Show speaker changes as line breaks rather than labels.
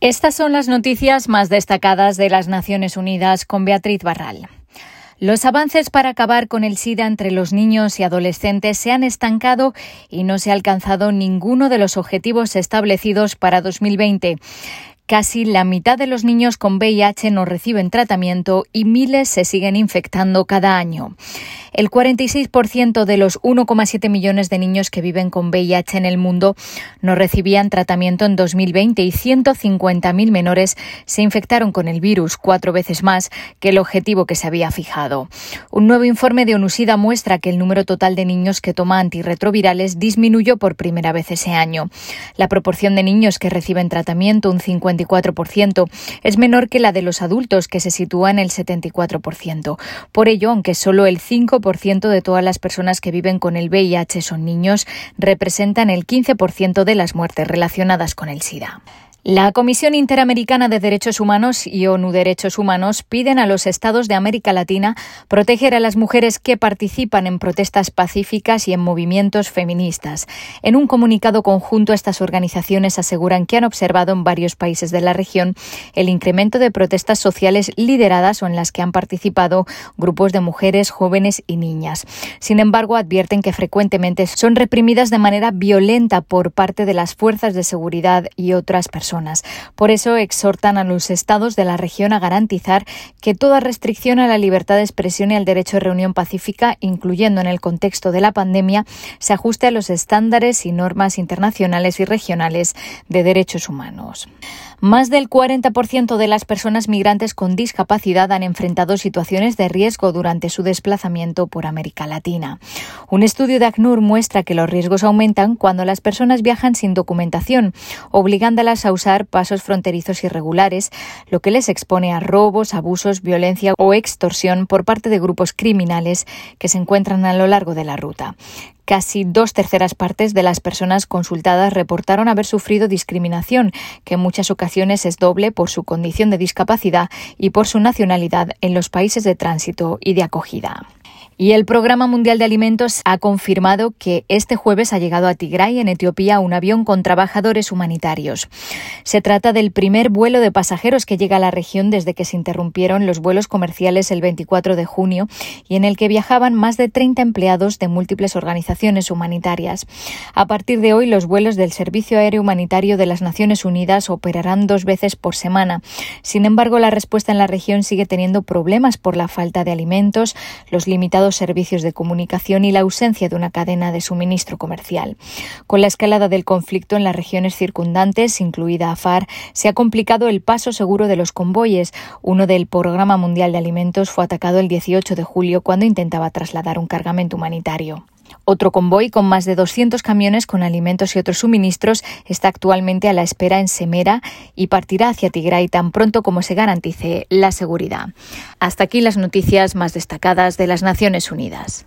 Estas son las noticias más destacadas de las Naciones Unidas con Beatriz Barral. Los avances para acabar con el SIDA entre los niños y adolescentes se han estancado y no se ha alcanzado ninguno de los objetivos establecidos para 2020. Casi la mitad de los niños con VIH no reciben tratamiento y miles se siguen infectando cada año. El 46% de los 1,7 millones de niños que viven con VIH en el mundo no recibían tratamiento en 2020 y 150.000 menores se infectaron con el virus, cuatro veces más que el objetivo que se había fijado. Un nuevo informe de ONUSIDA muestra que el número total de niños que toman antirretrovirales disminuyó por primera vez ese año. La proporción de niños que reciben tratamiento, un 50 es menor que la de los adultos, que se sitúa en el 74%. Por ello, aunque solo el 5% de todas las personas que viven con el VIH son niños, representan el 15% de las muertes relacionadas con el SIDA. La Comisión Interamericana de Derechos Humanos y ONU Derechos Humanos piden a los estados de América Latina proteger a las mujeres que participan en protestas pacíficas y en movimientos feministas. En un comunicado conjunto, estas organizaciones aseguran que han observado en varios países de la región el incremento de protestas sociales lideradas o en las que han participado grupos de mujeres, jóvenes y niñas. Sin embargo, advierten que frecuentemente son reprimidas de manera violenta por parte de las fuerzas de seguridad y otras personas. Por eso exhortan a los estados de la región a garantizar que toda restricción a la libertad de expresión y al derecho de reunión pacífica, incluyendo en el contexto de la pandemia, se ajuste a los estándares y normas internacionales y regionales de derechos humanos. Más del 40% de las personas migrantes con discapacidad han enfrentado situaciones de riesgo durante su desplazamiento por América Latina. Un estudio de ACNUR muestra que los riesgos aumentan cuando las personas viajan sin documentación, obligándolas a usar pasos fronterizos irregulares, lo que les expone a robos, abusos, violencia o extorsión por parte de grupos criminales que se encuentran a lo largo de la ruta. Casi dos terceras partes de las personas consultadas reportaron haber sufrido discriminación, que en muchas ocasiones es doble por su condición de discapacidad y por su nacionalidad en los países de tránsito y de acogida. Y el Programa Mundial de Alimentos ha confirmado que este jueves ha llegado a Tigray, en Etiopía, un avión con trabajadores humanitarios. Se trata del primer vuelo de pasajeros que llega a la región desde que se interrumpieron los vuelos comerciales el 24 de junio y en el que viajaban más de 30 empleados de múltiples organizaciones humanitarias. A partir de hoy, los vuelos del Servicio Aéreo Humanitario de las Naciones Unidas operarán dos veces por semana. Sin embargo, la respuesta en la región sigue teniendo problemas por la falta de alimentos, los limitados servicios de comunicación y la ausencia de una cadena de suministro comercial. Con la escalada del conflicto en las regiones circundantes, incluida Afar, se ha complicado el paso seguro de los convoyes. Uno del Programa Mundial de Alimentos fue atacado el 18 de julio cuando intentaba trasladar un cargamento humanitario. Otro convoy con más de 200 camiones con alimentos y otros suministros está actualmente a la espera en Semera y partirá hacia Tigray tan pronto como se garantice la seguridad. Hasta aquí las noticias más destacadas de las Naciones Unidas.